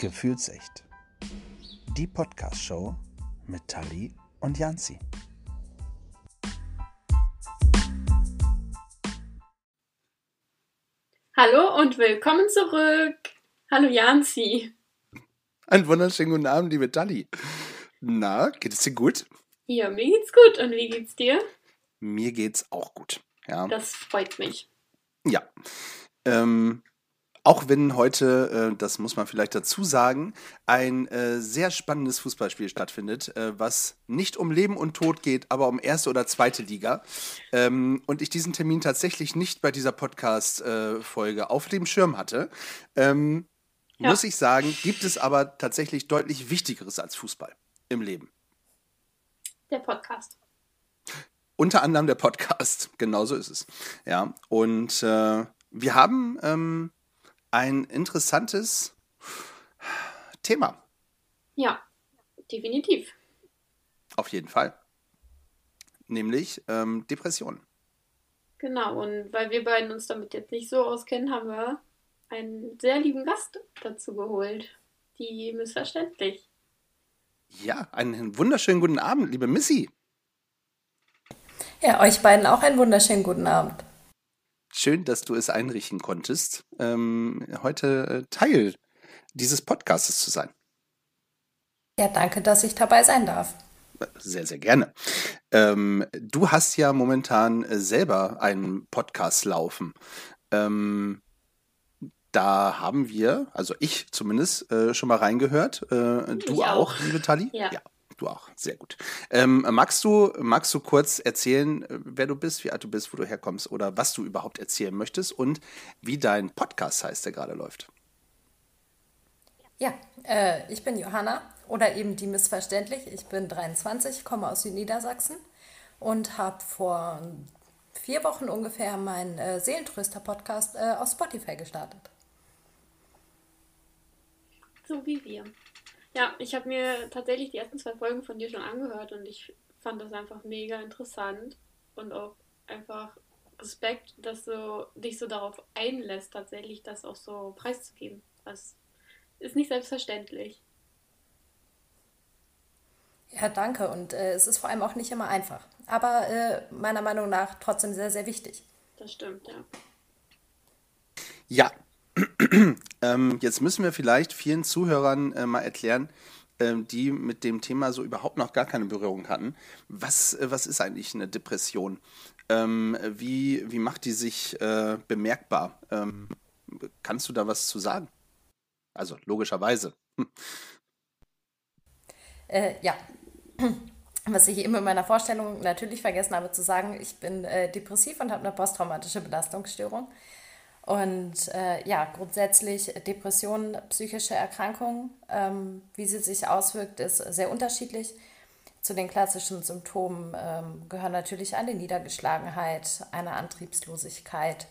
Gefühlsecht. Die Podcast-Show mit Tali und Janzi. Hallo und willkommen zurück. Hallo Janzi. Einen wunderschönen guten Abend, liebe Tali. Na, geht es dir gut? Ja, mir geht's gut. Und wie geht's dir? Mir geht's auch gut. Ja. Das freut mich. Ja. Ähm, auch wenn heute, äh, das muss man vielleicht dazu sagen, ein äh, sehr spannendes Fußballspiel stattfindet, äh, was nicht um Leben und Tod geht, aber um erste oder zweite Liga. Ähm, und ich diesen Termin tatsächlich nicht bei dieser Podcast-Folge auf dem Schirm hatte, ähm, ja. muss ich sagen, gibt es aber tatsächlich deutlich Wichtigeres als Fußball im Leben. Der Podcast. Unter anderem der Podcast, genau so ist es. Ja, und äh, wir haben ähm, ein interessantes Thema. Ja, definitiv. Auf jeden Fall. Nämlich ähm, Depressionen. Genau, und weil wir beiden uns damit jetzt nicht so auskennen, haben wir einen sehr lieben Gast dazu geholt. Die missverständlich. Ja, einen wunderschönen guten Abend, liebe Missy. Ja, euch beiden auch einen wunderschönen guten Abend. Schön, dass du es einrichten konntest, ähm, heute äh, Teil dieses Podcasts zu sein. Ja, danke, dass ich dabei sein darf. Sehr, sehr gerne. Ähm, du hast ja momentan äh, selber einen Podcast laufen. Ähm, da haben wir, also ich zumindest, äh, schon mal reingehört. Äh, du auch. auch, liebe Tali? Ja. ja. Du auch, sehr gut. Ähm, magst, du, magst du kurz erzählen, äh, wer du bist, wie alt du bist, wo du herkommst oder was du überhaupt erzählen möchtest und wie dein Podcast heißt, der gerade läuft? Ja, äh, ich bin Johanna oder eben die Missverständlich. Ich bin 23, komme aus Niedersachsen und habe vor vier Wochen ungefähr meinen äh, Seelentröster-Podcast äh, auf Spotify gestartet. So wie wir. Ja, ich habe mir tatsächlich die ersten zwei Folgen von dir schon angehört und ich fand das einfach mega interessant und auch einfach Respekt, dass du dich so darauf einlässt, tatsächlich das auch so preiszugeben. Das ist nicht selbstverständlich. Ja, danke. Und äh, es ist vor allem auch nicht immer einfach. Aber äh, meiner Meinung nach trotzdem sehr, sehr wichtig. Das stimmt, ja. Ja, ähm, jetzt müssen wir vielleicht vielen Zuhörern äh, mal erklären, äh, die mit dem Thema so überhaupt noch gar keine Berührung hatten. Was, äh, was ist eigentlich eine Depression? Ähm, wie, wie macht die sich äh, bemerkbar? Ähm, kannst du da was zu sagen? Also logischerweise. Äh, ja. Was ich eben in meiner Vorstellung natürlich vergessen habe zu sagen, ich bin äh, depressiv und habe eine posttraumatische Belastungsstörung. Und äh, ja, grundsätzlich Depressionen, psychische Erkrankungen, ähm, wie sie sich auswirkt, ist sehr unterschiedlich. Zu den klassischen Symptomen ähm, gehören natürlich eine Niedergeschlagenheit, eine Antriebslosigkeit,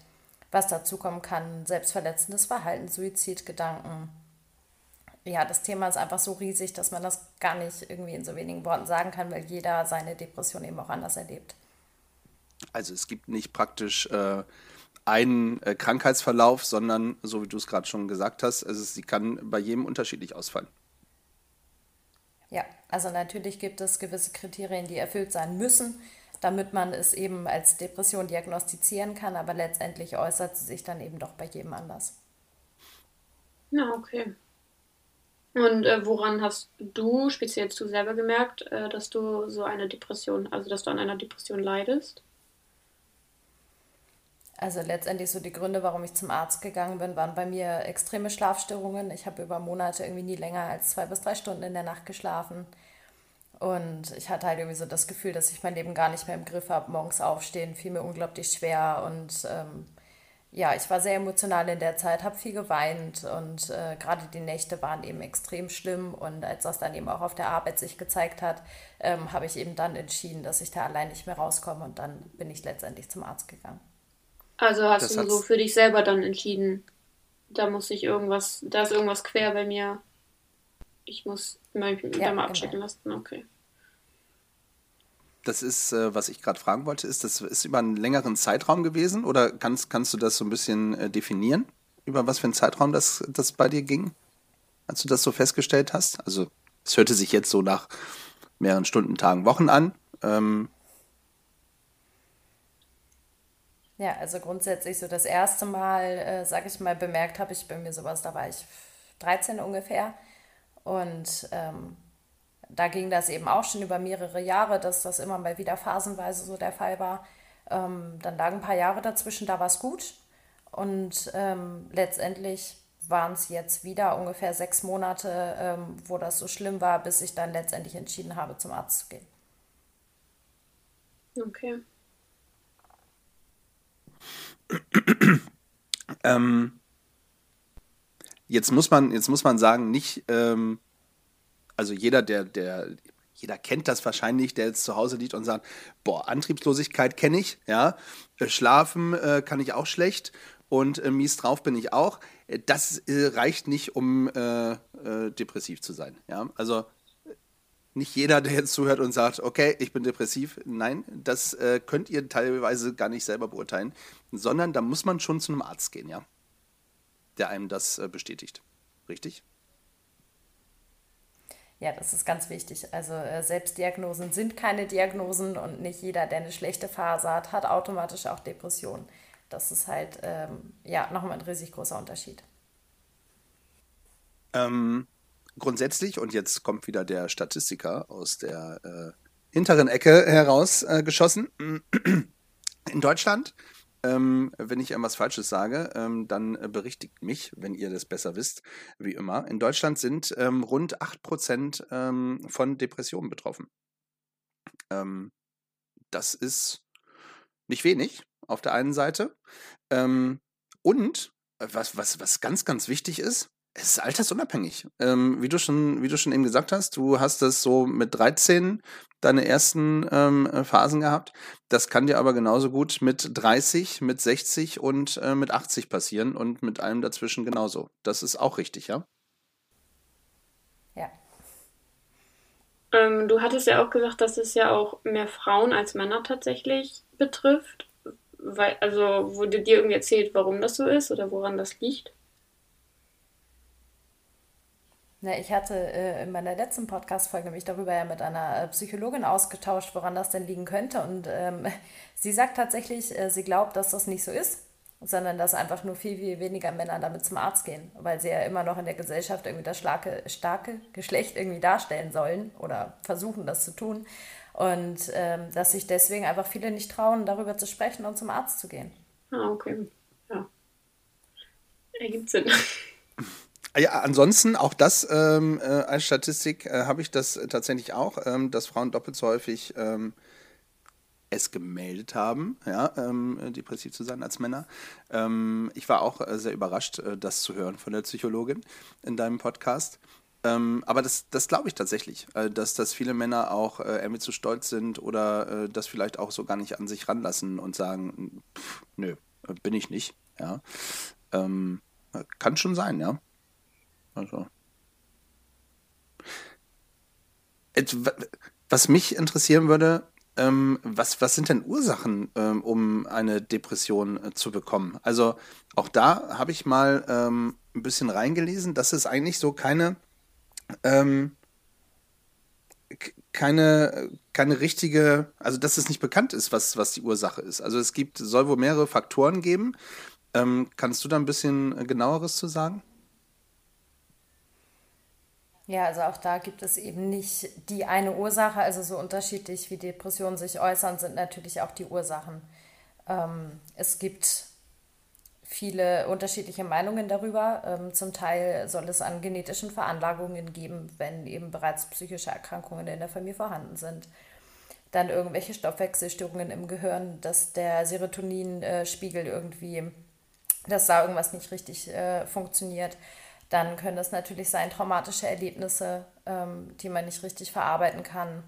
was dazu kommen kann, selbstverletzendes Verhalten, Suizidgedanken. Ja, das Thema ist einfach so riesig, dass man das gar nicht irgendwie in so wenigen Worten sagen kann, weil jeder seine Depression eben auch anders erlebt. Also es gibt nicht praktisch äh, einen äh, Krankheitsverlauf, sondern, so wie du es gerade schon gesagt hast, also sie kann bei jedem unterschiedlich ausfallen. Ja, also natürlich gibt es gewisse Kriterien, die erfüllt sein müssen, damit man es eben als Depression diagnostizieren kann, aber letztendlich äußert sie sich dann eben doch bei jedem anders. Na, okay. Und äh, woran hast du, speziell du selber gemerkt, äh, dass du so eine Depression, also dass du an einer Depression leidest? Also letztendlich so die Gründe, warum ich zum Arzt gegangen bin, waren bei mir extreme Schlafstörungen. Ich habe über Monate irgendwie nie länger als zwei bis drei Stunden in der Nacht geschlafen. Und ich hatte halt irgendwie so das Gefühl, dass ich mein Leben gar nicht mehr im Griff habe. Morgens aufstehen fiel mir unglaublich schwer. Und ähm, ja, ich war sehr emotional in der Zeit, habe viel geweint. Und äh, gerade die Nächte waren eben extrem schlimm. Und als das dann eben auch auf der Arbeit sich gezeigt hat, ähm, habe ich eben dann entschieden, dass ich da allein nicht mehr rauskomme. Und dann bin ich letztendlich zum Arzt gegangen. Also hast das du so für dich selber dann entschieden, da muss ich irgendwas, da ist irgendwas quer bei mir. Ich muss mich ja, da mal genau. abchecken genau. lassen. Okay. Das ist, äh, was ich gerade fragen wollte, ist das ist über einen längeren Zeitraum gewesen oder kannst, kannst du das so ein bisschen äh, definieren, über was für einen Zeitraum das, das bei dir ging? als du das so festgestellt hast? Also es hörte sich jetzt so nach mehreren Stunden, Tagen, Wochen an. Ähm, Ja, also grundsätzlich so das erste Mal, äh, sag ich mal, bemerkt habe ich bei mir sowas, da war ich 13 ungefähr. Und ähm, da ging das eben auch schon über mehrere Jahre, dass das immer mal wieder phasenweise so der Fall war. Ähm, dann lagen ein paar Jahre dazwischen, da war es gut. Und ähm, letztendlich waren es jetzt wieder ungefähr sechs Monate, ähm, wo das so schlimm war, bis ich dann letztendlich entschieden habe, zum Arzt zu gehen. Okay. Ähm, jetzt muss man, jetzt muss man sagen, nicht, ähm, also jeder, der, der, jeder kennt das wahrscheinlich, der jetzt zu Hause liegt und sagt, boah, Antriebslosigkeit kenne ich, ja, äh, schlafen äh, kann ich auch schlecht und äh, mies drauf bin ich auch. Äh, das äh, reicht nicht, um äh, depressiv zu sein, ja. Also nicht jeder, der jetzt zuhört und sagt, okay, ich bin depressiv. Nein, das äh, könnt ihr teilweise gar nicht selber beurteilen, sondern da muss man schon zu einem Arzt gehen, ja, der einem das äh, bestätigt. Richtig? Ja, das ist ganz wichtig. Also äh, Selbstdiagnosen sind keine Diagnosen und nicht jeder, der eine schlechte Phase hat, hat automatisch auch Depressionen. Das ist halt ähm, ja nochmal ein riesig großer Unterschied. Ähm, grundsätzlich, und jetzt kommt wieder der Statistiker aus der äh, hinteren Ecke herausgeschossen, äh, in Deutschland, ähm, wenn ich irgendwas Falsches sage, ähm, dann äh, berichtigt mich, wenn ihr das besser wisst, wie immer. In Deutschland sind ähm, rund 8% ähm, von Depressionen betroffen. Ähm, das ist nicht wenig auf der einen Seite. Ähm, und was, was, was ganz, ganz wichtig ist, es ist altersunabhängig. Ähm, wie, du schon, wie du schon eben gesagt hast, du hast das so mit 13 deine ersten ähm, äh, Phasen gehabt. Das kann dir aber genauso gut mit 30, mit 60 und äh, mit 80 passieren und mit allem dazwischen genauso. Das ist auch richtig, ja? Ja. Ähm, du hattest ja auch gesagt, dass es ja auch mehr Frauen als Männer tatsächlich betrifft. Weil, also wurde dir irgendwie erzählt, warum das so ist oder woran das liegt? Na, ich hatte äh, in meiner letzten Podcast-Folge mich darüber ja mit einer äh, Psychologin ausgetauscht, woran das denn liegen könnte. Und ähm, sie sagt tatsächlich, äh, sie glaubt, dass das nicht so ist, sondern dass einfach nur viel, viel weniger Männer damit zum Arzt gehen, weil sie ja immer noch in der Gesellschaft irgendwie das starke, starke Geschlecht irgendwie darstellen sollen oder versuchen, das zu tun. Und ähm, dass sich deswegen einfach viele nicht trauen, darüber zu sprechen und zum Arzt zu gehen. Ah, okay. Ja. Ergibt Sinn. Ja, ansonsten auch das ähm, äh, als Statistik äh, habe ich das tatsächlich auch, ähm, dass Frauen doppelt so häufig ähm, es gemeldet haben, ja, ähm, depressiv zu sein als Männer. Ähm, ich war auch äh, sehr überrascht, äh, das zu hören von der Psychologin in deinem Podcast. Ähm, aber das, das glaube ich tatsächlich, äh, dass, dass viele Männer auch äh, irgendwie zu stolz sind oder das vielleicht auch so gar nicht an sich ranlassen und sagen, pff, nö, bin ich nicht. Ja. kann schon sein, ja. Also. Was mich interessieren würde, ähm, was, was sind denn Ursachen, ähm, um eine Depression äh, zu bekommen? Also auch da habe ich mal ähm, ein bisschen reingelesen, dass es eigentlich so keine, ähm, keine, keine richtige, also dass es nicht bekannt ist, was, was die Ursache ist. Also es gibt, soll wohl mehrere Faktoren geben. Ähm, kannst du da ein bisschen genaueres zu sagen? Ja, also auch da gibt es eben nicht die eine Ursache. Also so unterschiedlich wie Depressionen sich äußern, sind natürlich auch die Ursachen. Ähm, es gibt viele unterschiedliche Meinungen darüber. Ähm, zum Teil soll es an genetischen Veranlagungen geben, wenn eben bereits psychische Erkrankungen in der Familie vorhanden sind. Dann irgendwelche Stoffwechselstörungen im Gehirn, dass der Serotoninspiegel irgendwie, dass da irgendwas nicht richtig äh, funktioniert dann können das natürlich sein traumatische Erlebnisse, ähm, die man nicht richtig verarbeiten kann.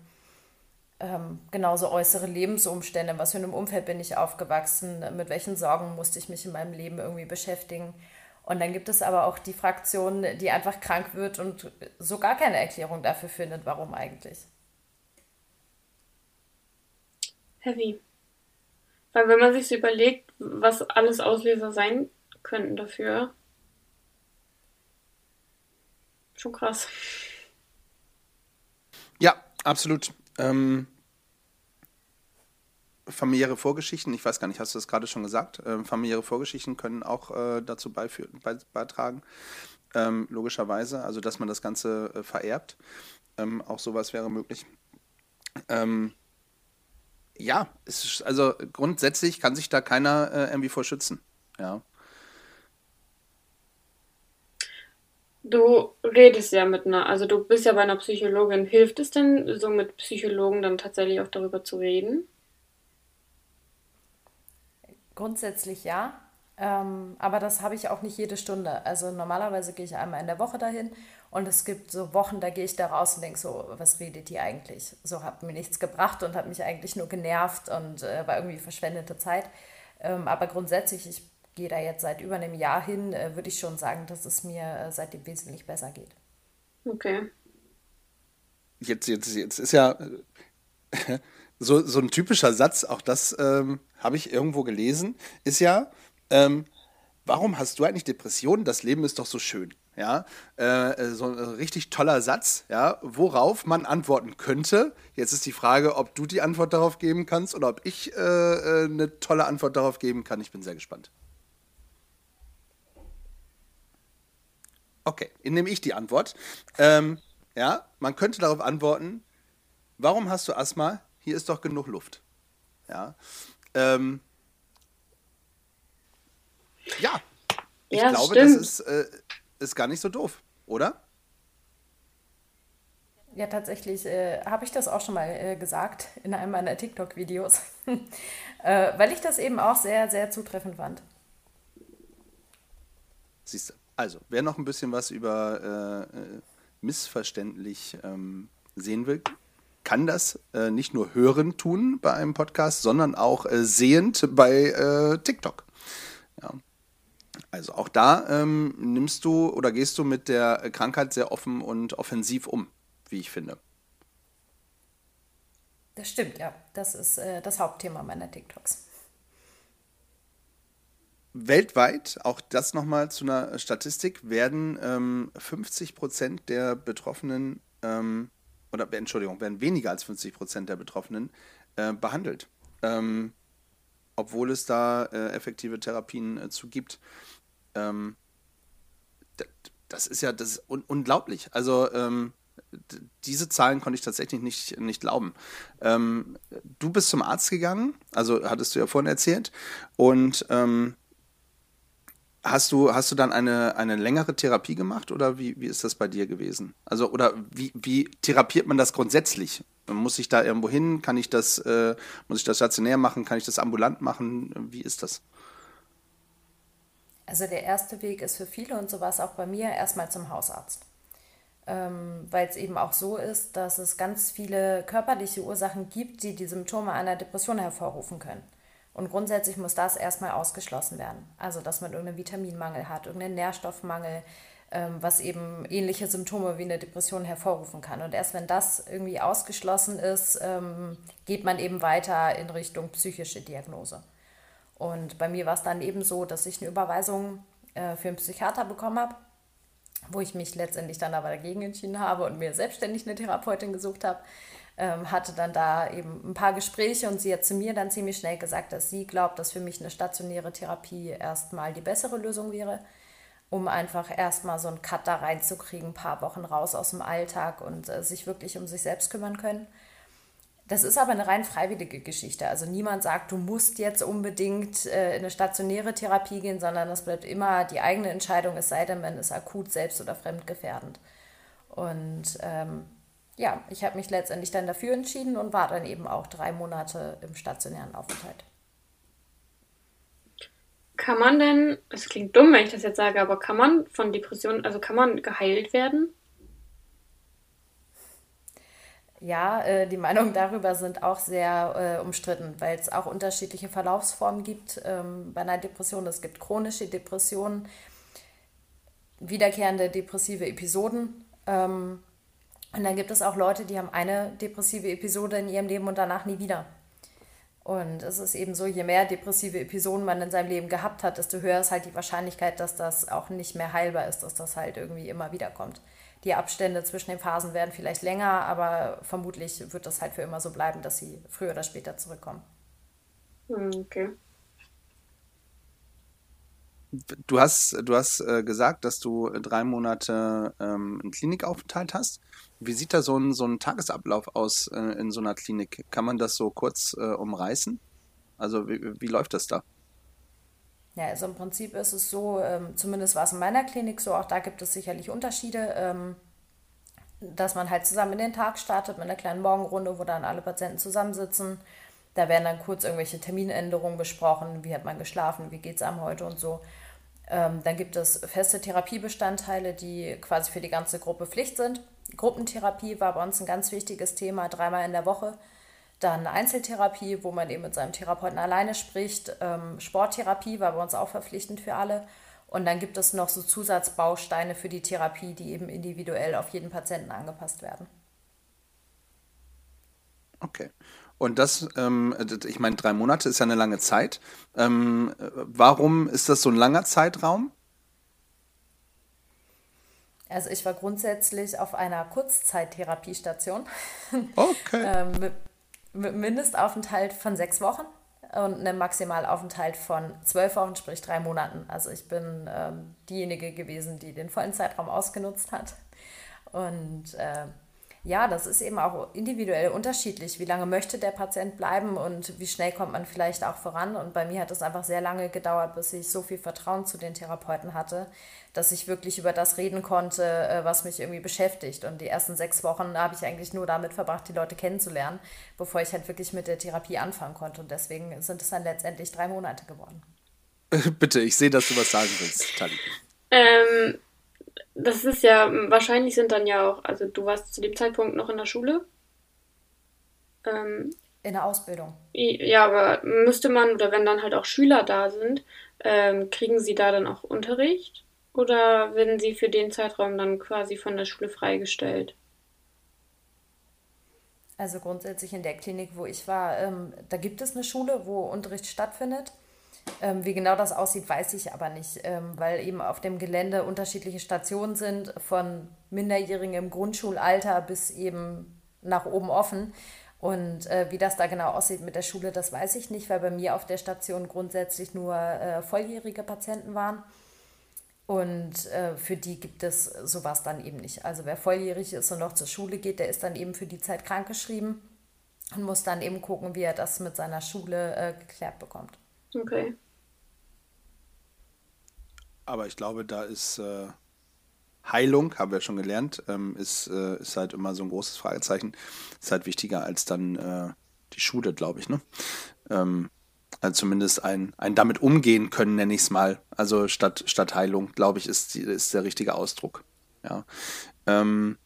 Ähm, genauso äußere Lebensumstände, was für einem Umfeld bin ich aufgewachsen, mit welchen Sorgen musste ich mich in meinem Leben irgendwie beschäftigen. Und dann gibt es aber auch die Fraktion, die einfach krank wird und so gar keine Erklärung dafür findet, warum eigentlich. Heavy. Weil wenn man sich so überlegt, was alles Auslöser sein könnten dafür, schon krass. Ja, absolut. Ähm, familiäre Vorgeschichten, ich weiß gar nicht, hast du das gerade schon gesagt? Ähm, familiäre Vorgeschichten können auch äh, dazu beitragen, ähm, logischerweise, also dass man das Ganze äh, vererbt. Ähm, auch sowas wäre möglich. Ähm, ja, ist, also grundsätzlich kann sich da keiner äh, irgendwie vor schützen. Ja. Du redest ja mit einer, also du bist ja bei einer Psychologin. Hilft es denn, so mit Psychologen dann tatsächlich auch darüber zu reden? Grundsätzlich ja. Ähm, aber das habe ich auch nicht jede Stunde. Also normalerweise gehe ich einmal in der Woche dahin und es gibt so Wochen, da gehe ich da raus und denke so, was redet die eigentlich? So hat mir nichts gebracht und hat mich eigentlich nur genervt und äh, war irgendwie verschwendete Zeit. Ähm, aber grundsätzlich, ich gehe da jetzt seit über einem Jahr hin, äh, würde ich schon sagen, dass es mir äh, seitdem wesentlich besser geht. Okay. Jetzt, jetzt, jetzt ist ja so, so ein typischer Satz, auch das ähm, habe ich irgendwo gelesen, ist ja, ähm, warum hast du eigentlich Depressionen? Das Leben ist doch so schön. Ja, äh, äh, so ein richtig toller Satz, ja, worauf man antworten könnte. Jetzt ist die Frage, ob du die Antwort darauf geben kannst oder ob ich äh, äh eine tolle Antwort darauf geben kann. Ich bin sehr gespannt. Okay, nehme ich die Antwort. Ähm, ja, man könnte darauf antworten, warum hast du Asthma? Hier ist doch genug Luft. Ja, ähm, ja, ich ja, glaube, stimmt. das ist, äh, ist gar nicht so doof, oder? Ja, tatsächlich äh, habe ich das auch schon mal äh, gesagt in einem meiner TikTok-Videos, äh, weil ich das eben auch sehr, sehr zutreffend fand. Siehst du. Also, wer noch ein bisschen was über äh, äh, missverständlich ähm, sehen will, kann das äh, nicht nur hören tun bei einem Podcast, sondern auch äh, sehend bei äh, TikTok. Ja. Also auch da ähm, nimmst du oder gehst du mit der Krankheit sehr offen und offensiv um, wie ich finde. Das stimmt, ja. Das ist äh, das Hauptthema meiner TikToks. Weltweit, auch das nochmal zu einer Statistik, werden ähm, 50 Prozent der Betroffenen ähm, oder Entschuldigung, werden weniger als 50 Prozent der Betroffenen äh, behandelt. Ähm, obwohl es da äh, effektive Therapien äh, zu gibt. Ähm, das ist ja das ist un unglaublich. Also ähm, diese Zahlen konnte ich tatsächlich nicht, nicht glauben. Ähm, du bist zum Arzt gegangen, also hattest du ja vorhin erzählt, und ähm, Hast du, hast du dann eine, eine längere Therapie gemacht oder wie, wie ist das bei dir gewesen? Also, oder wie, wie therapiert man das grundsätzlich? Muss ich da irgendwo hin? Kann ich das, äh, muss ich das stationär machen? Kann ich das ambulant machen? Wie ist das? Also der erste Weg ist für viele und so war es auch bei mir erstmal zum Hausarzt. Ähm, Weil es eben auch so ist, dass es ganz viele körperliche Ursachen gibt, die die Symptome einer Depression hervorrufen können. Und grundsätzlich muss das erstmal ausgeschlossen werden. Also, dass man irgendeinen Vitaminmangel hat, irgendeinen Nährstoffmangel, ähm, was eben ähnliche Symptome wie eine Depression hervorrufen kann. Und erst wenn das irgendwie ausgeschlossen ist, ähm, geht man eben weiter in Richtung psychische Diagnose. Und bei mir war es dann eben so, dass ich eine Überweisung äh, für einen Psychiater bekommen habe, wo ich mich letztendlich dann aber dagegen entschieden habe und mir selbstständig eine Therapeutin gesucht habe ähm, hatte dann da eben ein paar Gespräche und sie hat zu mir dann ziemlich schnell gesagt, dass sie glaubt, dass für mich eine stationäre Therapie erstmal die bessere Lösung wäre, um einfach erstmal so einen Cut da reinzukriegen, ein paar Wochen raus aus dem Alltag und äh, sich wirklich um sich selbst kümmern können. Das ist aber eine rein freiwillige Geschichte. Also niemand sagt, du musst jetzt unbedingt äh, in eine stationäre Therapie gehen, sondern das bleibt immer die eigene Entscheidung, es sei denn, man ist akut selbst- oder fremdgefährdend. Und ähm, ja, ich habe mich letztendlich dann dafür entschieden und war dann eben auch drei Monate im stationären Aufenthalt. Kann man denn, es klingt dumm, wenn ich das jetzt sage, aber kann man von Depressionen, also kann man geheilt werden? Ja, äh, die Meinungen darüber sind auch sehr äh, umstritten, weil es auch unterschiedliche Verlaufsformen gibt ähm, bei einer Depression. Es gibt chronische Depressionen, wiederkehrende depressive Episoden. Ähm, und dann gibt es auch Leute, die haben eine depressive Episode in ihrem Leben und danach nie wieder. Und es ist eben so, je mehr depressive Episoden man in seinem Leben gehabt hat, desto höher ist halt die Wahrscheinlichkeit, dass das auch nicht mehr heilbar ist, dass das halt irgendwie immer wieder kommt. Die Abstände zwischen den Phasen werden vielleicht länger, aber vermutlich wird das halt für immer so bleiben, dass sie früher oder später zurückkommen. Hm, okay. Du hast, du hast äh, gesagt, dass du drei Monate ähm, einen Klinikaufenthalt hast. Wie sieht da so ein, so ein Tagesablauf aus äh, in so einer Klinik? Kann man das so kurz äh, umreißen? Also wie, wie läuft das da? Ja, also im Prinzip ist es so, ähm, zumindest war es in meiner Klinik so, auch da gibt es sicherlich Unterschiede, ähm, dass man halt zusammen in den Tag startet mit einer kleinen Morgenrunde, wo dann alle Patienten zusammensitzen. Da werden dann kurz irgendwelche Terminänderungen besprochen, wie hat man geschlafen, wie geht es einem heute und so. Ähm, dann gibt es feste Therapiebestandteile, die quasi für die ganze Gruppe Pflicht sind. Gruppentherapie war bei uns ein ganz wichtiges Thema, dreimal in der Woche. Dann Einzeltherapie, wo man eben mit seinem Therapeuten alleine spricht. Ähm, Sporttherapie war bei uns auch verpflichtend für alle. Und dann gibt es noch so Zusatzbausteine für die Therapie, die eben individuell auf jeden Patienten angepasst werden. Okay. Und das, ähm, ich meine, drei Monate ist ja eine lange Zeit. Ähm, warum ist das so ein langer Zeitraum? Also ich war grundsätzlich auf einer Kurzzeittherapiestation. Okay. ähm, mit, mit Mindestaufenthalt von sechs Wochen und einem Maximalaufenthalt von zwölf Wochen, sprich drei Monaten. Also ich bin ähm, diejenige gewesen, die den vollen Zeitraum ausgenutzt hat. Und äh, ja, das ist eben auch individuell unterschiedlich. Wie lange möchte der Patient bleiben und wie schnell kommt man vielleicht auch voran? Und bei mir hat es einfach sehr lange gedauert, bis ich so viel Vertrauen zu den Therapeuten hatte, dass ich wirklich über das reden konnte, äh, was mich irgendwie beschäftigt. Und die ersten sechs Wochen habe ich eigentlich nur damit verbracht, die Leute kennenzulernen, bevor ich halt wirklich mit der Therapie anfangen konnte. Und deswegen sind es dann letztendlich drei Monate geworden. Bitte, ich sehe, dass du was sagen willst, Tali. Ähm, das ist ja, wahrscheinlich sind dann ja auch, also du warst zu dem Zeitpunkt noch in der Schule. Ähm, in der Ausbildung. Ja, aber müsste man, oder wenn dann halt auch Schüler da sind, ähm, kriegen sie da dann auch Unterricht? Oder werden sie für den Zeitraum dann quasi von der Schule freigestellt? Also grundsätzlich in der Klinik, wo ich war, ähm, da gibt es eine Schule, wo Unterricht stattfindet. Ähm, wie genau das aussieht, weiß ich aber nicht, ähm, weil eben auf dem Gelände unterschiedliche Stationen sind, von Minderjährigen im Grundschulalter bis eben nach oben offen. Und äh, wie das da genau aussieht mit der Schule, das weiß ich nicht, weil bei mir auf der Station grundsätzlich nur äh, volljährige Patienten waren. Und äh, für die gibt es sowas dann eben nicht. Also wer volljährig ist und noch zur Schule geht, der ist dann eben für die Zeit krankgeschrieben und muss dann eben gucken, wie er das mit seiner Schule äh, geklärt bekommt. Okay. Aber ich glaube, da ist äh, Heilung, haben wir schon gelernt, ähm, ist, äh, ist halt immer so ein großes Fragezeichen. Ist halt wichtiger als dann äh, die Schule, glaube ich, ne? Ähm, also zumindest ein, ein damit umgehen können, nenne ich es mal. Also statt, statt Heilung, glaube ich, ist, ist der richtige Ausdruck. Ja. Ähm,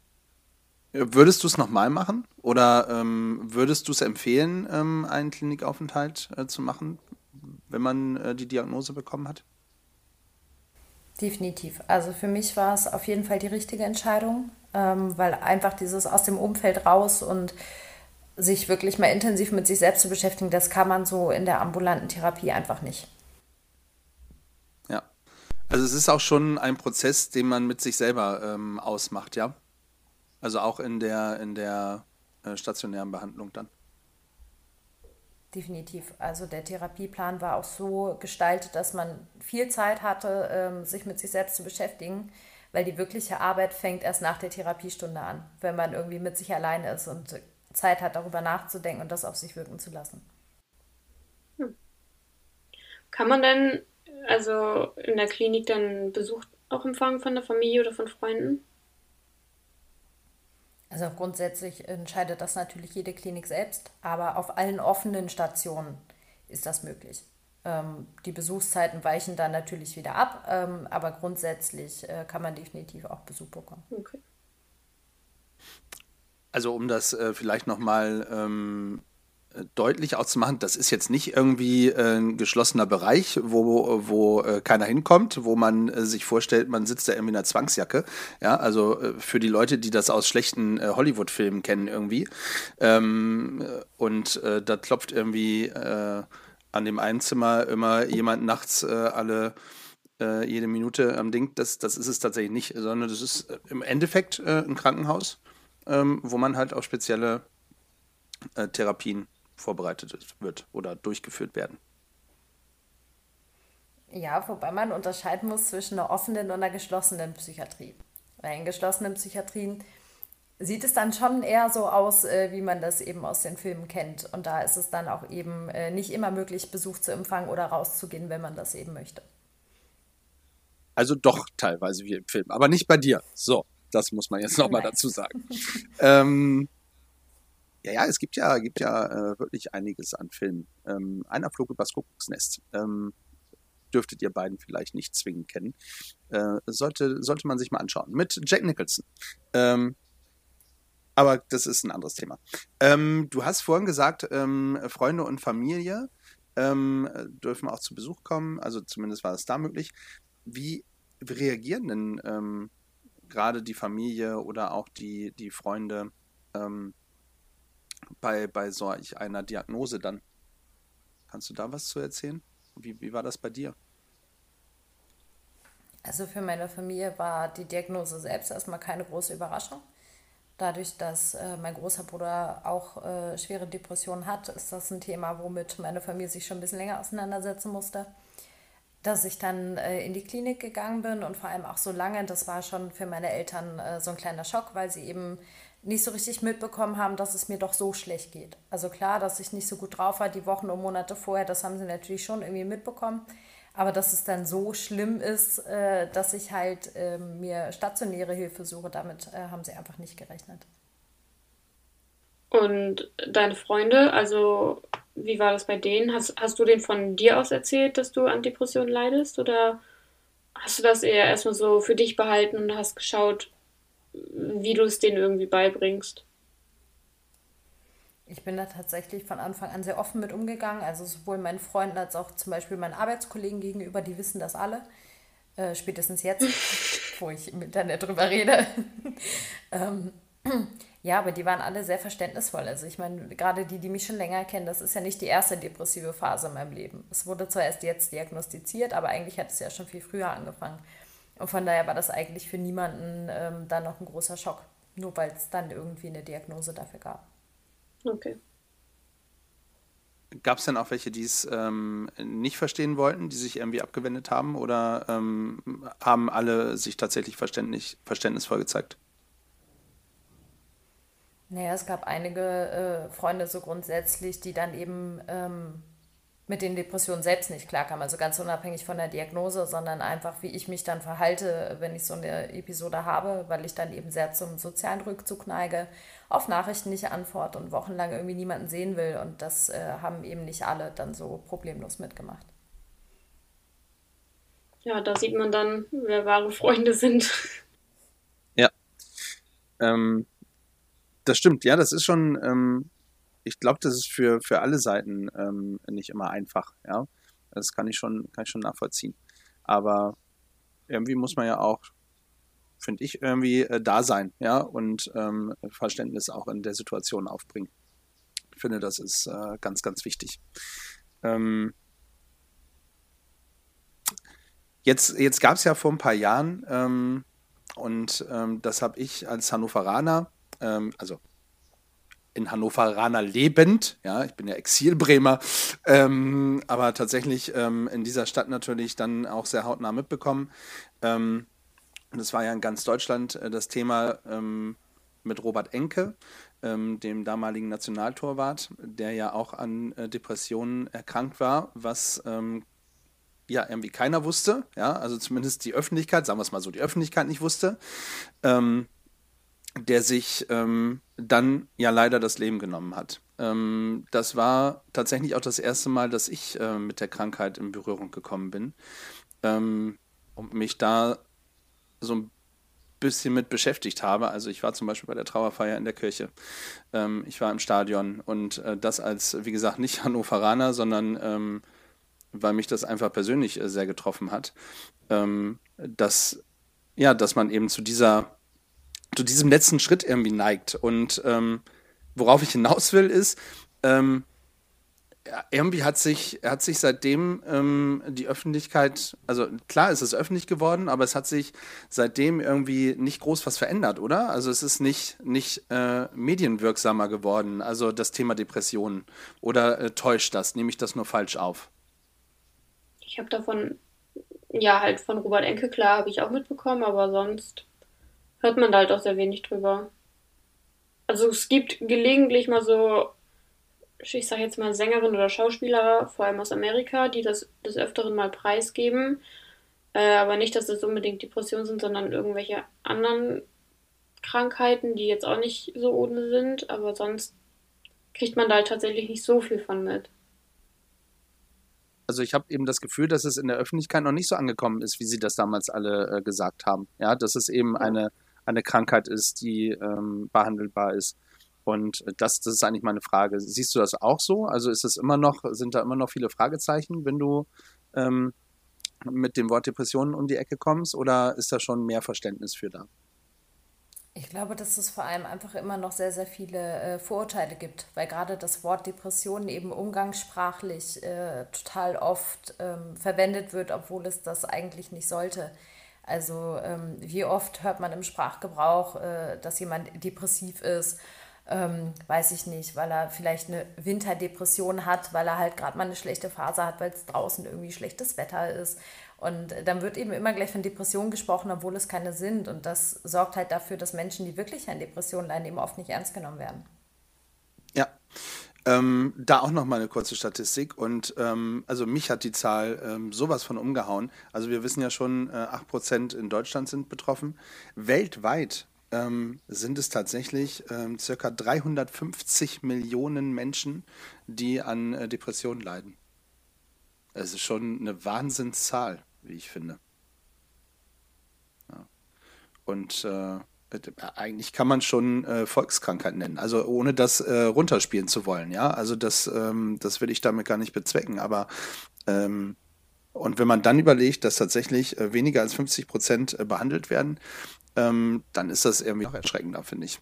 würdest du es nochmal machen? Oder ähm, würdest du es empfehlen, ähm, einen Klinikaufenthalt äh, zu machen, wenn man äh, die Diagnose bekommen hat? Definitiv. Also für mich war es auf jeden Fall die richtige Entscheidung, ähm, weil einfach dieses aus dem Umfeld raus und sich wirklich mal intensiv mit sich selbst zu beschäftigen, das kann man so in der ambulanten Therapie einfach nicht. Ja. Also es ist auch schon ein Prozess, den man mit sich selber ähm, ausmacht, ja. Also auch in der, in der äh, stationären Behandlung dann. Definitiv. Also der Therapieplan war auch so gestaltet, dass man viel Zeit hatte, ähm, sich mit sich selbst zu beschäftigen, weil die wirkliche Arbeit fängt erst nach der Therapiestunde an, wenn man irgendwie mit sich alleine ist und Zeit hat, darüber nachzudenken und das auf sich wirken zu lassen. Hm. Kann man denn also in der Klinik dann Besuch auch empfangen von der Familie oder von Freunden? Also grundsätzlich entscheidet das natürlich jede Klinik selbst, aber auf allen offenen Stationen ist das möglich. Ähm, die Besuchszeiten weichen dann natürlich wieder ab, ähm, aber grundsätzlich äh, kann man definitiv auch Besuch bekommen. Okay. Also um das äh, vielleicht nochmal ähm, deutlich auszumachen, das ist jetzt nicht irgendwie äh, ein geschlossener Bereich, wo, wo äh, keiner hinkommt, wo man äh, sich vorstellt, man sitzt da irgendwie in einer Zwangsjacke. Ja, also äh, für die Leute, die das aus schlechten äh, Hollywood-Filmen kennen irgendwie. Ähm, und äh, da klopft irgendwie an dem einen Zimmer immer jemand nachts alle äh, jede Minute am Ding. Das, das ist es tatsächlich nicht, sondern das ist äh, im Endeffekt äh, ein Krankenhaus, ähm, wo man halt auf spezielle äh, Therapien vorbereitet wird oder durchgeführt werden. Ja, wobei man unterscheiden muss zwischen einer offenen und einer geschlossenen Psychiatrie. Weil in geschlossenen Psychiatrien sieht es dann schon eher so aus, äh, wie man das eben aus den Filmen kennt. Und da ist es dann auch eben äh, nicht immer möglich, Besuch zu empfangen oder rauszugehen, wenn man das eben möchte. Also doch teilweise wie im Film, aber nicht bei dir. So, das muss man jetzt nochmal dazu sagen. ähm, ja, ja, es gibt ja, gibt ja äh, wirklich einiges an Filmen. Ähm, einer flog übers Kuckucksnest. Ähm, dürftet ihr beiden vielleicht nicht zwingend kennen. Äh, sollte, sollte man sich mal anschauen. Mit Jack Nicholson. Ähm, aber das ist ein anderes Thema. Ähm, du hast vorhin gesagt, ähm, Freunde und Familie ähm, dürfen auch zu Besuch kommen. Also zumindest war es da möglich. Wie reagieren denn gerade die Familie oder auch die, die Freunde ähm, bei, bei solch einer Diagnose dann? Kannst du da was zu erzählen? Wie, wie war das bei dir? Also für meine Familie war die Diagnose selbst erstmal keine große Überraschung. Dadurch, dass äh, mein großer Bruder auch äh, schwere Depressionen hat, ist das ein Thema, womit meine Familie sich schon ein bisschen länger auseinandersetzen musste. Dass ich dann äh, in die Klinik gegangen bin und vor allem auch so lange, das war schon für meine Eltern äh, so ein kleiner Schock, weil sie eben nicht so richtig mitbekommen haben, dass es mir doch so schlecht geht. Also klar, dass ich nicht so gut drauf war die Wochen und Monate vorher, das haben sie natürlich schon irgendwie mitbekommen. Aber dass es dann so schlimm ist, äh, dass ich halt äh, mir stationäre Hilfe suche, damit äh, haben sie einfach nicht gerechnet. Und deine Freunde, also wie war das bei denen? Hast, hast du denen von dir aus erzählt, dass du an Depressionen leidest? Oder hast du das eher erstmal so für dich behalten und hast geschaut, wie du es denen irgendwie beibringst? Ich bin da tatsächlich von Anfang an sehr offen mit umgegangen. Also sowohl meinen Freunden als auch zum Beispiel meinen Arbeitskollegen gegenüber, die wissen das alle. Äh, spätestens jetzt, wo ich im Internet drüber rede. ähm, ja, aber die waren alle sehr verständnisvoll. Also ich meine, gerade die, die mich schon länger kennen, das ist ja nicht die erste depressive Phase in meinem Leben. Es wurde zwar erst jetzt diagnostiziert, aber eigentlich hat es ja schon viel früher angefangen. Und von daher war das eigentlich für niemanden ähm, dann noch ein großer Schock. Nur weil es dann irgendwie eine Diagnose dafür gab. Okay. Gab es denn auch welche, die es ähm, nicht verstehen wollten, die sich irgendwie abgewendet haben oder ähm, haben alle sich tatsächlich verständnisvoll gezeigt? Naja, es gab einige äh, Freunde so grundsätzlich, die dann eben ähm, mit den Depressionen selbst nicht klarkam. Also ganz unabhängig von der Diagnose, sondern einfach, wie ich mich dann verhalte, wenn ich so eine Episode habe, weil ich dann eben sehr zum sozialen Rückzug neige, auf Nachrichten nicht antworte und wochenlang irgendwie niemanden sehen will. Und das äh, haben eben nicht alle dann so problemlos mitgemacht. Ja, da sieht man dann, wer wahre Freunde sind. Ja. Ähm, das stimmt, ja, das ist schon. Ähm ich glaube, das ist für, für alle Seiten ähm, nicht immer einfach, ja. Das kann ich schon, kann ich schon nachvollziehen. Aber irgendwie muss man ja auch, finde ich, irgendwie äh, da sein, ja, und ähm, Verständnis auch in der Situation aufbringen. Ich finde, das ist äh, ganz, ganz wichtig. Ähm, jetzt jetzt gab es ja vor ein paar Jahren, ähm, und ähm, das habe ich als Hannoveraner, ähm, also in Hannoveraner lebend, ja, ich bin ja Exilbremer, ähm, aber tatsächlich ähm, in dieser Stadt natürlich dann auch sehr hautnah mitbekommen. Ähm, es war ja in ganz Deutschland äh, das Thema ähm, mit Robert Enke, ähm, dem damaligen Nationaltorwart, der ja auch an äh, Depressionen erkrankt war, was ähm, ja irgendwie keiner wusste, ja, also zumindest die Öffentlichkeit, sagen wir es mal so, die Öffentlichkeit nicht wusste. Ähm, der sich ähm, dann ja leider das Leben genommen hat. Ähm, das war tatsächlich auch das erste Mal, dass ich äh, mit der Krankheit in Berührung gekommen bin ähm, und mich da so ein bisschen mit beschäftigt habe. Also ich war zum Beispiel bei der Trauerfeier in der Kirche. Ähm, ich war im Stadion und äh, das als, wie gesagt, nicht Hannoveraner, sondern ähm, weil mich das einfach persönlich äh, sehr getroffen hat, ähm, dass ja, dass man eben zu dieser zu diesem letzten Schritt irgendwie neigt. Und ähm, worauf ich hinaus will, ist, ähm, irgendwie hat sich, hat sich seitdem ähm, die Öffentlichkeit, also klar ist es öffentlich geworden, aber es hat sich seitdem irgendwie nicht groß was verändert, oder? Also es ist nicht, nicht äh, medienwirksamer geworden, also das Thema Depressionen. Oder äh, täuscht das? Nehme ich das nur falsch auf? Ich habe davon, ja, halt von Robert Enke, klar, habe ich auch mitbekommen, aber sonst hört man da halt auch sehr wenig drüber. Also es gibt gelegentlich mal so ich sage jetzt mal Sängerin oder Schauspieler, vor allem aus Amerika, die das des Öfteren mal preisgeben. Äh, aber nicht, dass das unbedingt Depressionen sind, sondern irgendwelche anderen Krankheiten, die jetzt auch nicht so ohne sind. Aber sonst kriegt man da halt tatsächlich nicht so viel von mit. Also ich habe eben das Gefühl, dass es in der Öffentlichkeit noch nicht so angekommen ist, wie sie das damals alle äh, gesagt haben. Ja, dass es eben eine, eine Krankheit ist, die ähm, behandelbar ist. Und das, das ist eigentlich meine Frage. Siehst du das auch so? Also ist es immer noch, sind da immer noch viele Fragezeichen, wenn du ähm, mit dem Wort Depressionen um die Ecke kommst, oder ist da schon mehr Verständnis für da? Ich glaube, dass es vor allem einfach immer noch sehr, sehr viele äh, Vorurteile gibt, weil gerade das Wort Depression eben umgangssprachlich äh, total oft ähm, verwendet wird, obwohl es das eigentlich nicht sollte. Also ähm, wie oft hört man im Sprachgebrauch, äh, dass jemand depressiv ist ähm, weiß ich nicht, weil er vielleicht eine Winterdepression hat, weil er halt gerade mal eine schlechte Phase hat, weil es draußen irgendwie schlechtes Wetter ist. Und dann wird eben immer gleich von Depressionen gesprochen, obwohl es keine sind. Und das sorgt halt dafür, dass Menschen, die wirklich an Depressionen leiden, eben oft nicht ernst genommen werden. Ja. Ähm, da auch noch mal eine kurze Statistik. Und ähm, also mich hat die Zahl ähm, sowas von umgehauen. Also wir wissen ja schon, äh, 8% in Deutschland sind betroffen. Weltweit ähm, sind es tatsächlich ähm, circa 350 Millionen Menschen, die an äh, Depressionen leiden. Es ist schon eine Wahnsinnszahl, wie ich finde. Ja. Und äh, eigentlich kann man schon äh, Volkskrankheit nennen, also ohne das äh, runterspielen zu wollen, ja. Also das, ähm, das will ich damit gar nicht bezwecken, aber ähm, und wenn man dann überlegt, dass tatsächlich äh, weniger als 50 Prozent äh, behandelt werden, ähm, dann ist das irgendwie noch erschreckender, finde ich.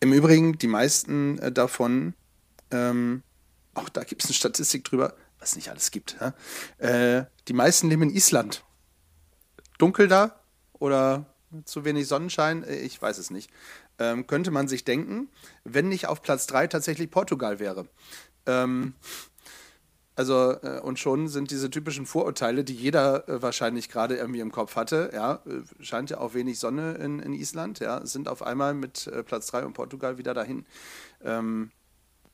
Im Übrigen, die meisten äh, davon, ähm, auch da gibt es eine Statistik drüber, was nicht alles gibt. Äh, die meisten leben in Island. Dunkel da oder zu wenig Sonnenschein? Äh, ich weiß es nicht. Ähm, könnte man sich denken, wenn nicht auf Platz 3 tatsächlich Portugal wäre. Ähm, also, äh, und schon sind diese typischen Vorurteile, die jeder äh, wahrscheinlich gerade irgendwie im Kopf hatte, ja, äh, scheint ja auch wenig Sonne in, in Island, ja, sind auf einmal mit äh, Platz 3 und Portugal wieder dahin. Ähm,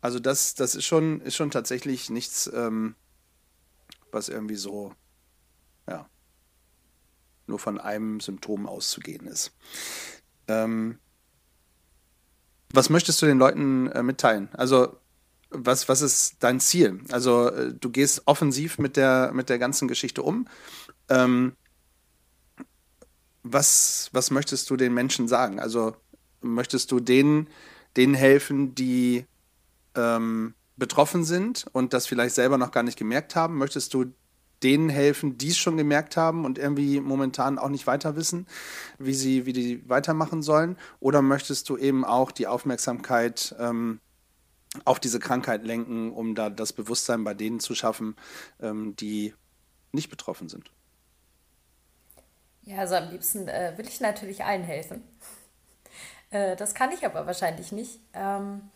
also das, das ist schon, ist schon tatsächlich nichts, ähm, was irgendwie so, ja, nur von einem Symptom auszugehen ist. Ähm, was möchtest du den Leuten äh, mitteilen? Also was, was ist dein Ziel? Also äh, du gehst offensiv mit der, mit der ganzen Geschichte um. Ähm, was, was möchtest du den Menschen sagen? Also möchtest du denen, denen helfen, die ähm, betroffen sind und das vielleicht selber noch gar nicht gemerkt haben? Möchtest du denen helfen, die es schon gemerkt haben und irgendwie momentan auch nicht weiter wissen, wie sie, wie die weitermachen sollen? Oder möchtest du eben auch die Aufmerksamkeit ähm, auf diese Krankheit lenken, um da das Bewusstsein bei denen zu schaffen, ähm, die nicht betroffen sind. Ja, also am liebsten äh, will ich natürlich allen helfen. äh, das kann ich aber wahrscheinlich nicht. Ähm,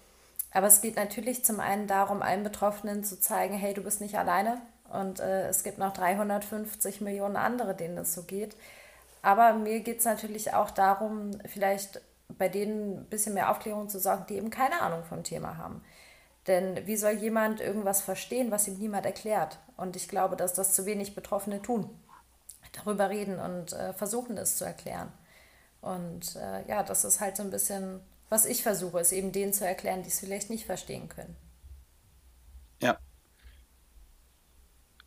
aber es geht natürlich zum einen darum, allen Betroffenen zu zeigen, hey, du bist nicht alleine und äh, es gibt noch 350 Millionen andere, denen es so geht. Aber mir geht es natürlich auch darum, vielleicht bei denen ein bisschen mehr Aufklärung zu sorgen, die eben keine Ahnung vom Thema haben. Denn wie soll jemand irgendwas verstehen, was ihm niemand erklärt? Und ich glaube, dass das zu wenig Betroffene tun. Darüber reden und äh, versuchen es zu erklären. Und äh, ja, das ist halt so ein bisschen, was ich versuche, ist eben denen zu erklären, die es vielleicht nicht verstehen können.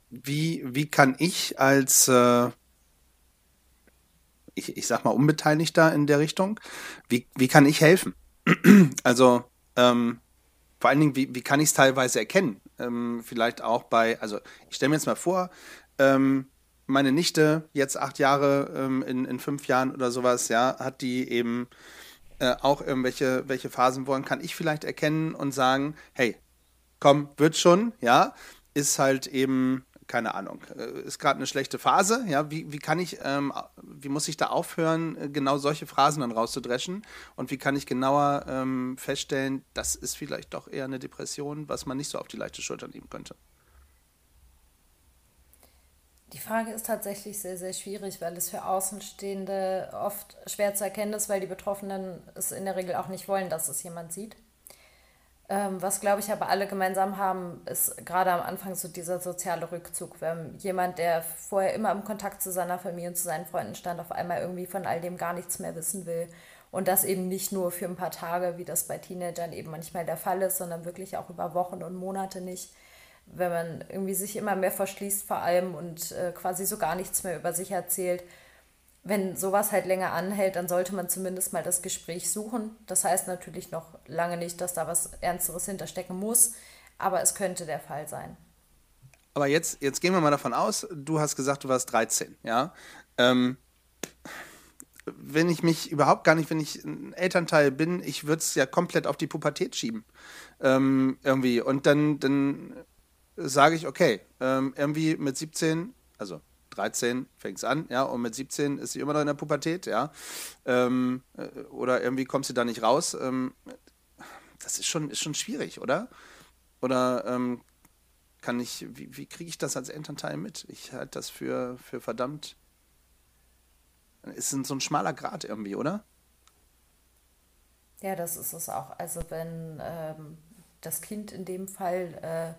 Wie, wie kann ich als äh ich, ich sag mal, Unbeteiligter in der Richtung. Wie, wie kann ich helfen? also, ähm, vor allen Dingen, wie, wie kann ich es teilweise erkennen? Ähm, vielleicht auch bei, also ich stelle mir jetzt mal vor, ähm, meine Nichte, jetzt acht Jahre, ähm, in, in fünf Jahren oder sowas, ja, hat die eben äh, auch irgendwelche welche Phasen wollen, kann ich vielleicht erkennen und sagen, hey, komm, wird schon, ja, ist halt eben, keine Ahnung, äh, ist gerade eine schlechte Phase, ja, wie, wie kann ich, ähm, wie muss ich da aufhören, äh, genau solche Phrasen dann rauszudreschen und wie kann ich genauer ähm, feststellen, das ist vielleicht doch eher eine Depression, was man nicht so auf die leichte Schulter nehmen könnte. Die Frage ist tatsächlich sehr, sehr schwierig, weil es für Außenstehende oft schwer zu erkennen ist, weil die Betroffenen es in der Regel auch nicht wollen, dass es jemand sieht. Ähm, was, glaube ich, aber alle gemeinsam haben, ist gerade am Anfang so dieser soziale Rückzug. Wenn jemand, der vorher immer im Kontakt zu seiner Familie und zu seinen Freunden stand, auf einmal irgendwie von all dem gar nichts mehr wissen will. Und das eben nicht nur für ein paar Tage, wie das bei Teenagern eben manchmal der Fall ist, sondern wirklich auch über Wochen und Monate nicht wenn man irgendwie sich immer mehr verschließt vor allem und äh, quasi so gar nichts mehr über sich erzählt. Wenn sowas halt länger anhält, dann sollte man zumindest mal das Gespräch suchen. Das heißt natürlich noch lange nicht, dass da was Ernsteres hinterstecken muss, aber es könnte der Fall sein. Aber jetzt, jetzt gehen wir mal davon aus, du hast gesagt, du warst 13, ja? Ähm, wenn ich mich überhaupt gar nicht, wenn ich ein Elternteil bin, ich würde es ja komplett auf die Pubertät schieben. Ähm, irgendwie. Und dann, dann sage ich, okay, ähm, irgendwie mit 17, also 13 fängt es an, ja, und mit 17 ist sie immer noch in der Pubertät, ja, ähm, äh, oder irgendwie kommt sie da nicht raus. Ähm, das ist schon, ist schon schwierig, oder? Oder ähm, kann ich, wie, wie kriege ich das als Elternteil mit? Ich halte das für, für verdammt. Es ist so ein schmaler Grad irgendwie, oder? Ja, das ist es auch. Also wenn ähm, das Kind in dem Fall äh,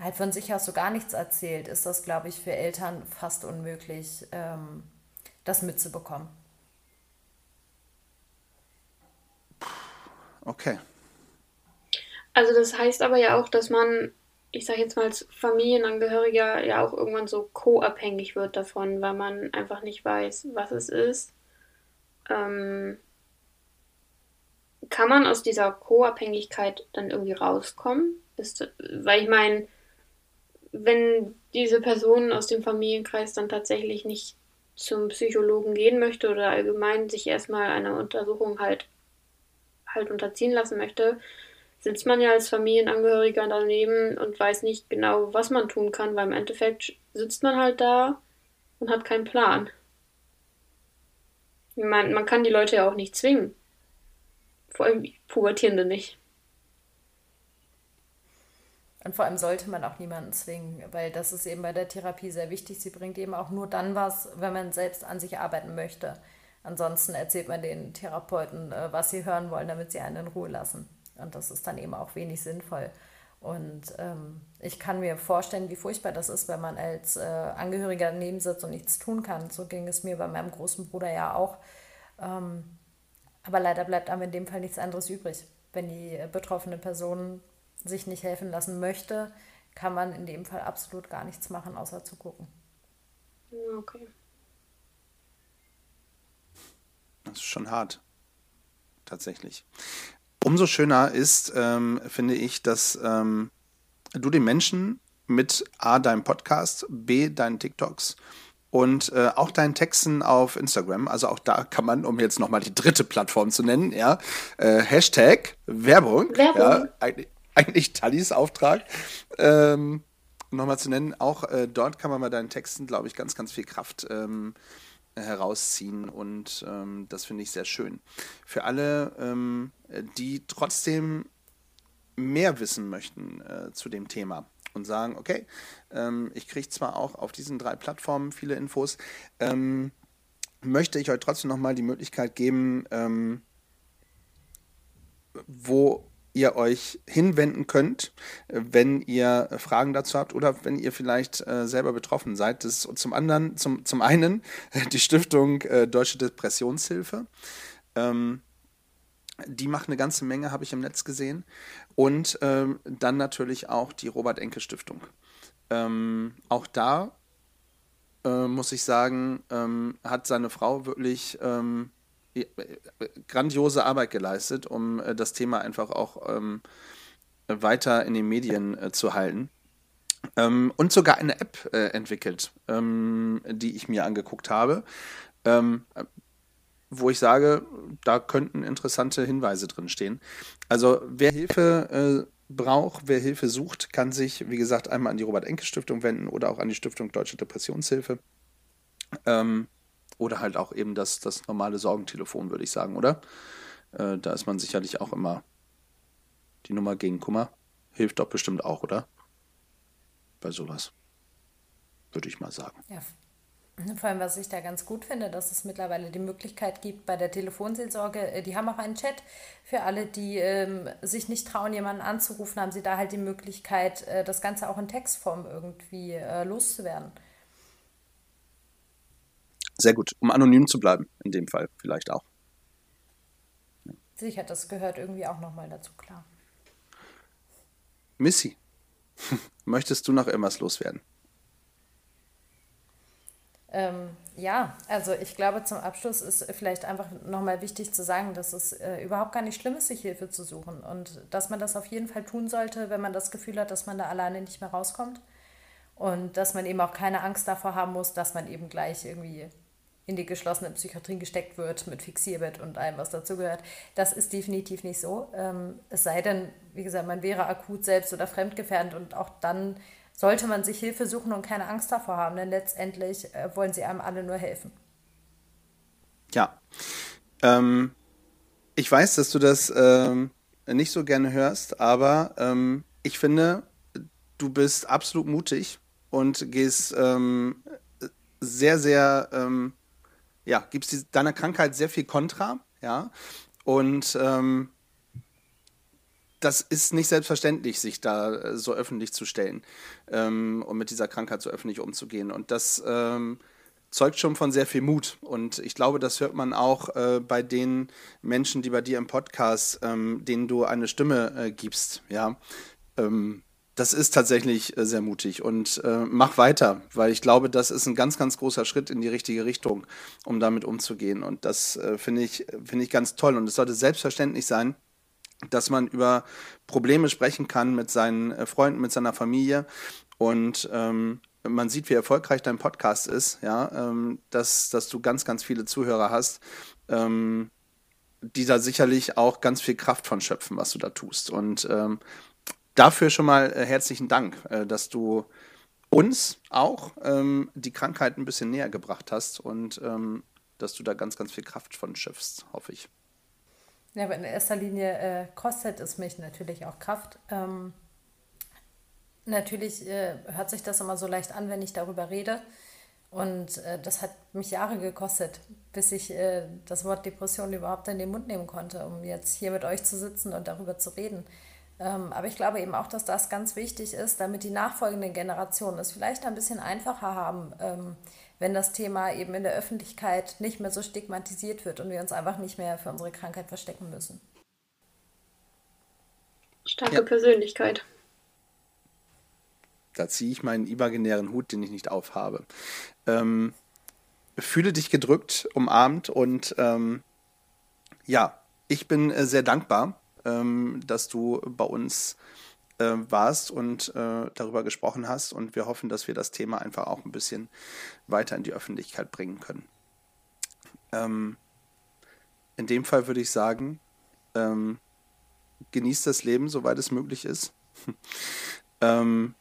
halt von sich aus so gar nichts erzählt, ist das, glaube ich, für Eltern fast unmöglich, ähm, das mitzubekommen. Okay. Also das heißt aber ja auch, dass man, ich sage jetzt mal als Familienangehöriger, ja auch irgendwann so co-abhängig wird davon, weil man einfach nicht weiß, was es ist. Ähm, kann man aus dieser Co-Abhängigkeit dann irgendwie rauskommen? Ist, weil ich meine, wenn diese Person aus dem Familienkreis dann tatsächlich nicht zum Psychologen gehen möchte oder allgemein sich erstmal einer Untersuchung halt, halt unterziehen lassen möchte, sitzt man ja als Familienangehöriger daneben und weiß nicht genau, was man tun kann, weil im Endeffekt sitzt man halt da und hat keinen Plan. Man, man kann die Leute ja auch nicht zwingen. Vor allem Pubertierende nicht. Und vor allem sollte man auch niemanden zwingen, weil das ist eben bei der Therapie sehr wichtig. Sie bringt eben auch nur dann was, wenn man selbst an sich arbeiten möchte. Ansonsten erzählt man den Therapeuten, äh, was sie hören wollen, damit sie einen in Ruhe lassen. Und das ist dann eben auch wenig sinnvoll. Und ähm, ich kann mir vorstellen, wie furchtbar das ist, wenn man als äh, Angehöriger daneben sitzt und nichts tun kann. So ging es mir bei meinem großen Bruder ja auch. Ähm, aber leider bleibt einem in dem Fall nichts anderes übrig, wenn die äh, betroffene Person sich nicht helfen lassen möchte, kann man in dem Fall absolut gar nichts machen, außer zu gucken. Okay. Das ist schon hart. Tatsächlich. Umso schöner ist, ähm, finde ich, dass ähm, du den Menschen mit A, deinem Podcast, B, deinen TikToks und äh, auch deinen Texten auf Instagram. Also auch da kann man, um jetzt nochmal die dritte Plattform zu nennen, ja, äh, Hashtag Werbung. Werbung. Ja, eigentlich, Tallis Auftrag. Ähm, Nochmal zu nennen, auch äh, dort kann man bei deinen Texten, glaube ich, ganz, ganz viel Kraft ähm, herausziehen und ähm, das finde ich sehr schön. Für alle, ähm, die trotzdem mehr wissen möchten äh, zu dem Thema und sagen, okay, ähm, ich kriege zwar auch auf diesen drei Plattformen viele Infos, ähm, möchte ich euch trotzdem nochmal die Möglichkeit geben, wo ihr euch hinwenden könnt, wenn ihr Fragen dazu habt oder wenn ihr vielleicht äh, selber betroffen seid. Das ist zum anderen, zum, zum einen die Stiftung äh, Deutsche Depressionshilfe. Ähm, die macht eine ganze Menge, habe ich im Netz gesehen. Und ähm, dann natürlich auch die Robert-Enke-Stiftung. Ähm, auch da äh, muss ich sagen, ähm, hat seine Frau wirklich ähm, grandiose Arbeit geleistet, um äh, das Thema einfach auch ähm, weiter in den Medien äh, zu halten. Ähm, und sogar eine App äh, entwickelt, ähm, die ich mir angeguckt habe, ähm, wo ich sage, da könnten interessante Hinweise drin stehen. Also wer Hilfe äh, braucht, wer Hilfe sucht, kann sich, wie gesagt, einmal an die Robert-Enke-Stiftung wenden oder auch an die Stiftung Deutsche Depressionshilfe. Ähm, oder halt auch eben das, das normale Sorgentelefon, würde ich sagen, oder? Äh, da ist man sicherlich auch immer die Nummer gegen Kummer. Hilft doch bestimmt auch, oder? Bei sowas. Würde ich mal sagen. Ja, vor allem, was ich da ganz gut finde, dass es mittlerweile die Möglichkeit gibt bei der Telefonseelsorge, äh, die haben auch einen Chat für alle, die ähm, sich nicht trauen, jemanden anzurufen, haben sie da halt die Möglichkeit, äh, das Ganze auch in Textform irgendwie äh, loszuwerden. Sehr gut, um anonym zu bleiben, in dem Fall vielleicht auch. Sicher, das gehört irgendwie auch nochmal dazu, klar. Missy, möchtest du noch irgendwas loswerden? Ähm, ja, also ich glaube, zum Abschluss ist vielleicht einfach nochmal wichtig zu sagen, dass es äh, überhaupt gar nicht schlimm ist, sich Hilfe zu suchen und dass man das auf jeden Fall tun sollte, wenn man das Gefühl hat, dass man da alleine nicht mehr rauskommt und dass man eben auch keine Angst davor haben muss, dass man eben gleich irgendwie in die geschlossene Psychiatrie gesteckt wird mit Fixierbett und allem, was dazugehört. Das ist definitiv nicht so. Ähm, es sei denn, wie gesagt, man wäre akut selbst oder fremdgefährdend und auch dann sollte man sich Hilfe suchen und keine Angst davor haben, denn letztendlich äh, wollen sie einem alle nur helfen. Ja. Ähm, ich weiß, dass du das ähm, nicht so gerne hörst, aber ähm, ich finde, du bist absolut mutig und gehst ähm, sehr, sehr, ähm, ja, gibst deiner Krankheit sehr viel Kontra, ja. Und ähm, das ist nicht selbstverständlich, sich da äh, so öffentlich zu stellen ähm, und mit dieser Krankheit so öffentlich umzugehen. Und das ähm, zeugt schon von sehr viel Mut. Und ich glaube, das hört man auch äh, bei den Menschen, die bei dir im Podcast, ähm, denen du eine Stimme äh, gibst. Ja, ähm, das ist tatsächlich äh, sehr mutig und äh, mach weiter, weil ich glaube, das ist ein ganz, ganz großer Schritt in die richtige Richtung, um damit umzugehen. Und das äh, finde ich, finde ich ganz toll. Und es sollte selbstverständlich sein, dass man über Probleme sprechen kann mit seinen äh, Freunden, mit seiner Familie. Und ähm, man sieht, wie erfolgreich dein Podcast ist, ja, ähm, dass, dass du ganz, ganz viele Zuhörer hast, ähm, die da sicherlich auch ganz viel Kraft von schöpfen, was du da tust. Und ähm, dafür schon mal äh, herzlichen Dank, äh, dass du uns auch ähm, die Krankheit ein bisschen näher gebracht hast und ähm, dass du da ganz, ganz viel Kraft von schöpfst, hoffe ich. Ja, aber in erster Linie äh, kostet es mich natürlich auch Kraft. Ähm, natürlich äh, hört sich das immer so leicht an, wenn ich darüber rede. Und äh, das hat mich Jahre gekostet, bis ich äh, das Wort Depression überhaupt in den Mund nehmen konnte, um jetzt hier mit euch zu sitzen und darüber zu reden. Ähm, aber ich glaube eben auch, dass das ganz wichtig ist, damit die nachfolgenden Generationen es vielleicht ein bisschen einfacher haben, ähm, wenn das Thema eben in der Öffentlichkeit nicht mehr so stigmatisiert wird und wir uns einfach nicht mehr für unsere Krankheit verstecken müssen. Starke ja. Persönlichkeit. Da ziehe ich meinen imaginären Hut, den ich nicht aufhabe. Ähm, fühle dich gedrückt, umarmt und ähm, ja, ich bin äh, sehr dankbar, ähm, dass du bei uns äh, warst und äh, darüber gesprochen hast. Und wir hoffen, dass wir das Thema einfach auch ein bisschen weiter in die Öffentlichkeit bringen können. Ähm, in dem Fall würde ich sagen, ähm, genießt das Leben, soweit es möglich ist. ähm,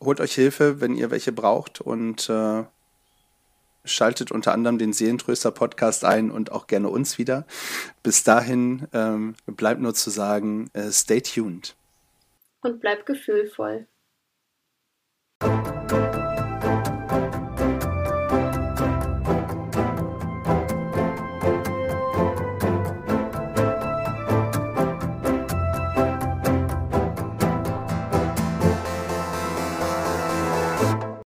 holt euch Hilfe, wenn ihr welche braucht und äh, schaltet unter anderem den Seelentröster Podcast ein und auch gerne uns wieder. Bis dahin ähm, bleibt nur zu sagen, äh, stay tuned und bleib gefühlvoll.